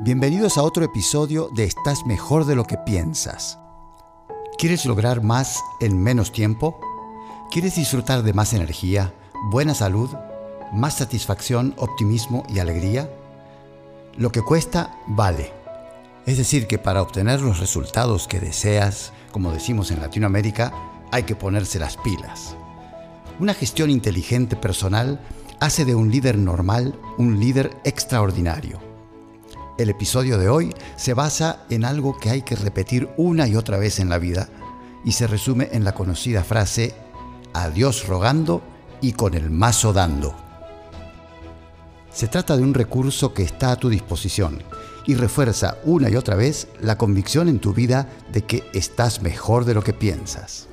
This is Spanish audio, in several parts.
Bienvenidos a otro episodio de Estás mejor de lo que piensas. ¿Quieres lograr más en menos tiempo? ¿Quieres disfrutar de más energía, buena salud, más satisfacción, optimismo y alegría? Lo que cuesta, vale. Es decir, que para obtener los resultados que deseas, como decimos en Latinoamérica, hay que ponerse las pilas. Una gestión inteligente personal hace de un líder normal un líder extraordinario. El episodio de hoy se basa en algo que hay que repetir una y otra vez en la vida y se resume en la conocida frase, a Dios rogando y con el mazo dando. Se trata de un recurso que está a tu disposición y refuerza una y otra vez la convicción en tu vida de que estás mejor de lo que piensas.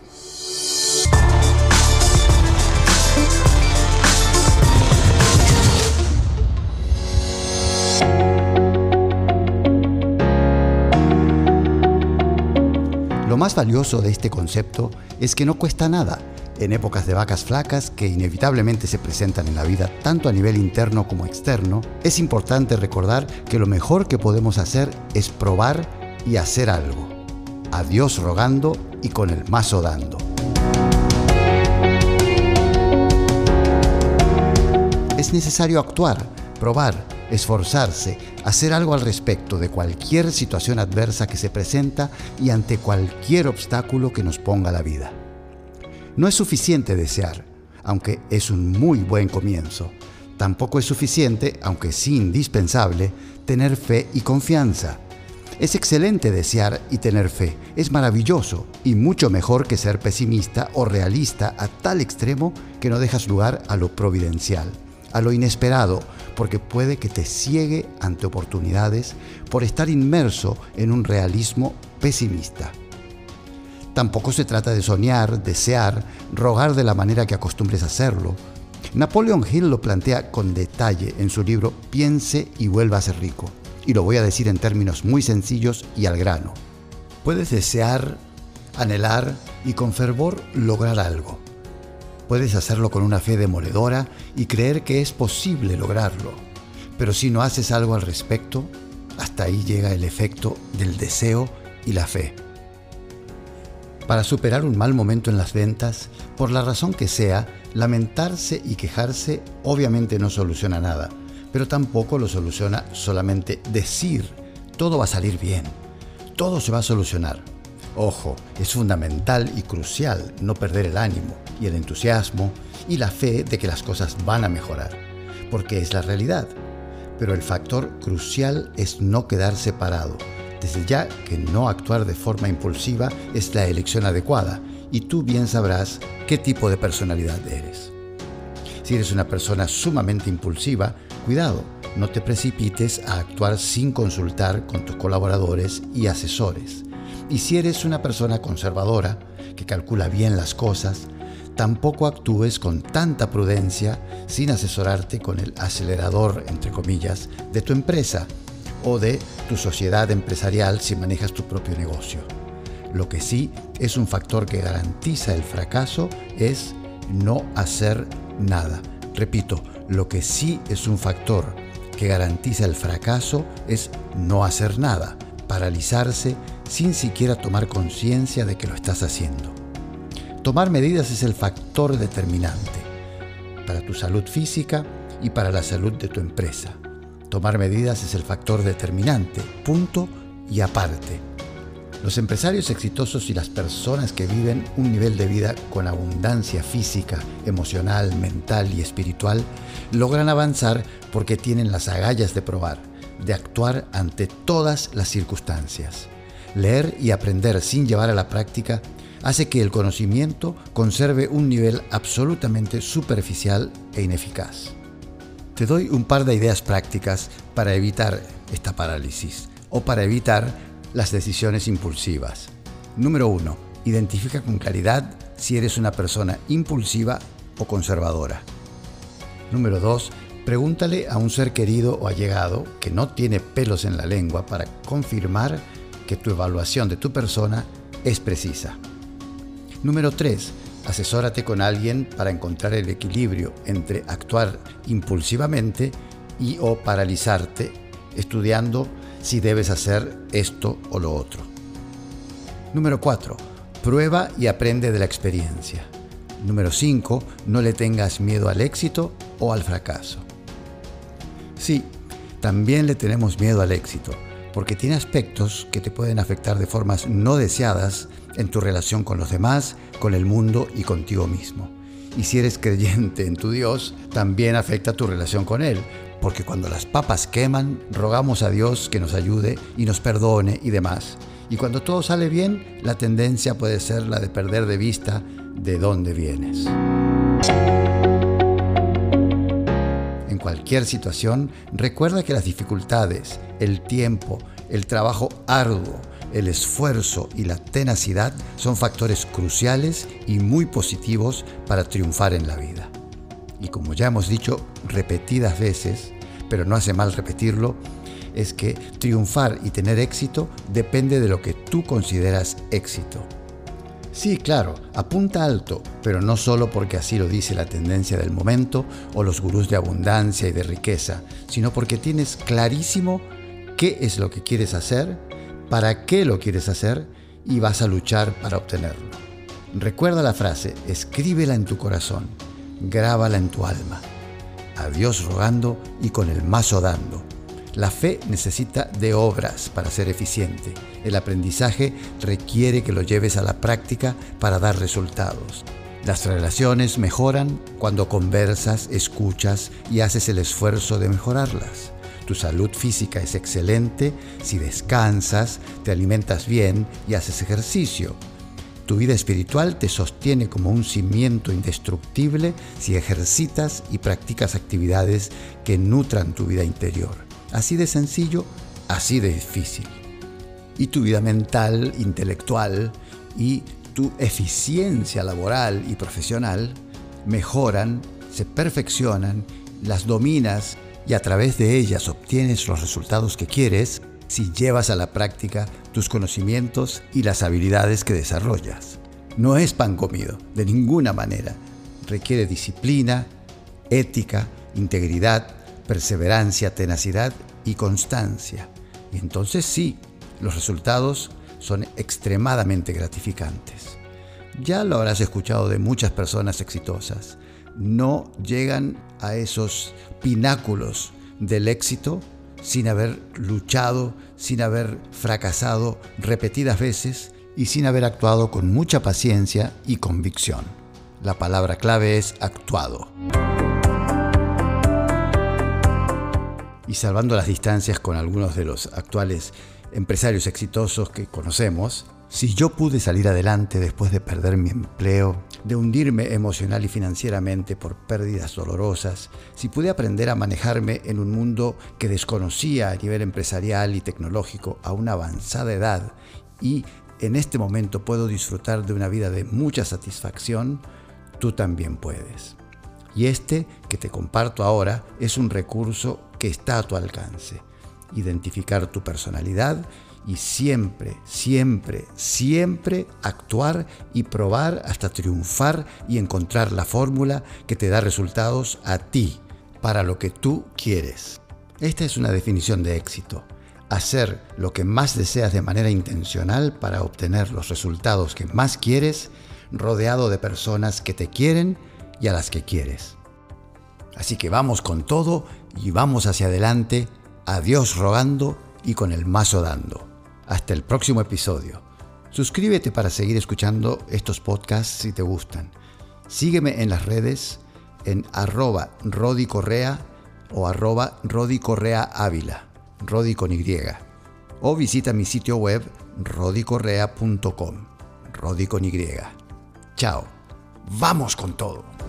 Más valioso de este concepto es que no cuesta nada. En épocas de vacas flacas que inevitablemente se presentan en la vida tanto a nivel interno como externo, es importante recordar que lo mejor que podemos hacer es probar y hacer algo. A Dios rogando y con el mazo dando. Es necesario actuar, probar, esforzarse, hacer algo al respecto de cualquier situación adversa que se presenta y ante cualquier obstáculo que nos ponga la vida. No es suficiente desear, aunque es un muy buen comienzo. Tampoco es suficiente, aunque sí indispensable, tener fe y confianza. Es excelente desear y tener fe, es maravilloso y mucho mejor que ser pesimista o realista a tal extremo que no dejas lugar a lo providencial a lo inesperado, porque puede que te ciegue ante oportunidades por estar inmerso en un realismo pesimista. Tampoco se trata de soñar, desear, rogar de la manera que acostumbres hacerlo. Napoleon Hill lo plantea con detalle en su libro Piense y vuelva a ser rico. Y lo voy a decir en términos muy sencillos y al grano. Puedes desear, anhelar y con fervor lograr algo Puedes hacerlo con una fe demoledora y creer que es posible lograrlo, pero si no haces algo al respecto, hasta ahí llega el efecto del deseo y la fe. Para superar un mal momento en las ventas, por la razón que sea, lamentarse y quejarse obviamente no soluciona nada, pero tampoco lo soluciona solamente decir, todo va a salir bien, todo se va a solucionar. Ojo, es fundamental y crucial no perder el ánimo y el entusiasmo y la fe de que las cosas van a mejorar, porque es la realidad. Pero el factor crucial es no quedar separado. Desde ya que no actuar de forma impulsiva es la elección adecuada y tú bien sabrás qué tipo de personalidad eres. Si eres una persona sumamente impulsiva, cuidado, no te precipites a actuar sin consultar con tus colaboradores y asesores y si eres una persona conservadora, que calcula bien las cosas, tampoco actúes con tanta prudencia sin asesorarte con el acelerador, entre comillas, de tu empresa o de tu sociedad empresarial si manejas tu propio negocio. Lo que sí es un factor que garantiza el fracaso es no hacer nada. Repito, lo que sí es un factor que garantiza el fracaso es no hacer nada, paralizarse sin siquiera tomar conciencia de que lo estás haciendo. Tomar medidas es el factor determinante para tu salud física y para la salud de tu empresa. Tomar medidas es el factor determinante, punto y aparte. Los empresarios exitosos y las personas que viven un nivel de vida con abundancia física, emocional, mental y espiritual logran avanzar porque tienen las agallas de probar, de actuar ante todas las circunstancias. Leer y aprender sin llevar a la práctica hace que el conocimiento conserve un nivel absolutamente superficial e ineficaz. Te doy un par de ideas prácticas para evitar esta parálisis o para evitar las decisiones impulsivas. Número 1. Identifica con claridad si eres una persona impulsiva o conservadora. Número 2. Pregúntale a un ser querido o allegado que no tiene pelos en la lengua para confirmar que tu evaluación de tu persona es precisa. Número 3. Asesórate con alguien para encontrar el equilibrio entre actuar impulsivamente y o paralizarte, estudiando si debes hacer esto o lo otro. Número 4. Prueba y aprende de la experiencia. Número 5. No le tengas miedo al éxito o al fracaso. Sí, también le tenemos miedo al éxito, porque tiene aspectos que te pueden afectar de formas no deseadas en tu relación con los demás, con el mundo y contigo mismo. Y si eres creyente en tu Dios, también afecta tu relación con Él, porque cuando las papas queman, rogamos a Dios que nos ayude y nos perdone y demás. Y cuando todo sale bien, la tendencia puede ser la de perder de vista de dónde vienes. Cualquier situación, recuerda que las dificultades, el tiempo, el trabajo arduo, el esfuerzo y la tenacidad son factores cruciales y muy positivos para triunfar en la vida. Y como ya hemos dicho repetidas veces, pero no hace mal repetirlo, es que triunfar y tener éxito depende de lo que tú consideras éxito. Sí, claro, apunta alto, pero no solo porque así lo dice la tendencia del momento o los gurús de abundancia y de riqueza, sino porque tienes clarísimo qué es lo que quieres hacer, para qué lo quieres hacer y vas a luchar para obtenerlo. Recuerda la frase, escríbela en tu corazón, grábala en tu alma. A Dios rogando y con el mazo dando. La fe necesita de obras para ser eficiente. El aprendizaje requiere que lo lleves a la práctica para dar resultados. Las relaciones mejoran cuando conversas, escuchas y haces el esfuerzo de mejorarlas. Tu salud física es excelente si descansas, te alimentas bien y haces ejercicio. Tu vida espiritual te sostiene como un cimiento indestructible si ejercitas y practicas actividades que nutran tu vida interior. Así de sencillo, así de difícil. Y tu vida mental, intelectual y tu eficiencia laboral y profesional mejoran, se perfeccionan, las dominas y a través de ellas obtienes los resultados que quieres si llevas a la práctica tus conocimientos y las habilidades que desarrollas. No es pan comido, de ninguna manera. Requiere disciplina, ética, integridad, perseverancia, tenacidad y constancia. Y entonces sí, los resultados son extremadamente gratificantes. Ya lo habrás escuchado de muchas personas exitosas no llegan a esos pináculos del éxito sin haber luchado, sin haber fracasado repetidas veces y sin haber actuado con mucha paciencia y convicción. La palabra clave es actuado. Y salvando las distancias con algunos de los actuales empresarios exitosos que conocemos, si yo pude salir adelante después de perder mi empleo, de hundirme emocional y financieramente por pérdidas dolorosas, si pude aprender a manejarme en un mundo que desconocía a nivel empresarial y tecnológico a una avanzada edad y en este momento puedo disfrutar de una vida de mucha satisfacción, tú también puedes. Y este que te comparto ahora es un recurso que está a tu alcance. Identificar tu personalidad y siempre, siempre, siempre actuar y probar hasta triunfar y encontrar la fórmula que te da resultados a ti, para lo que tú quieres. Esta es una definición de éxito. Hacer lo que más deseas de manera intencional para obtener los resultados que más quieres, rodeado de personas que te quieren y a las que quieres. Así que vamos con todo y vamos hacia adelante, a Dios rogando y con el mazo dando. Hasta el próximo episodio. Suscríbete para seguir escuchando estos podcasts si te gustan. Sígueme en las redes en arroba Rodi Correa o arroba Rodi Correa Ávila, Rodi con Y. O visita mi sitio web rodicorrea.com, Rodi con Y. Chao. Vamos con todo.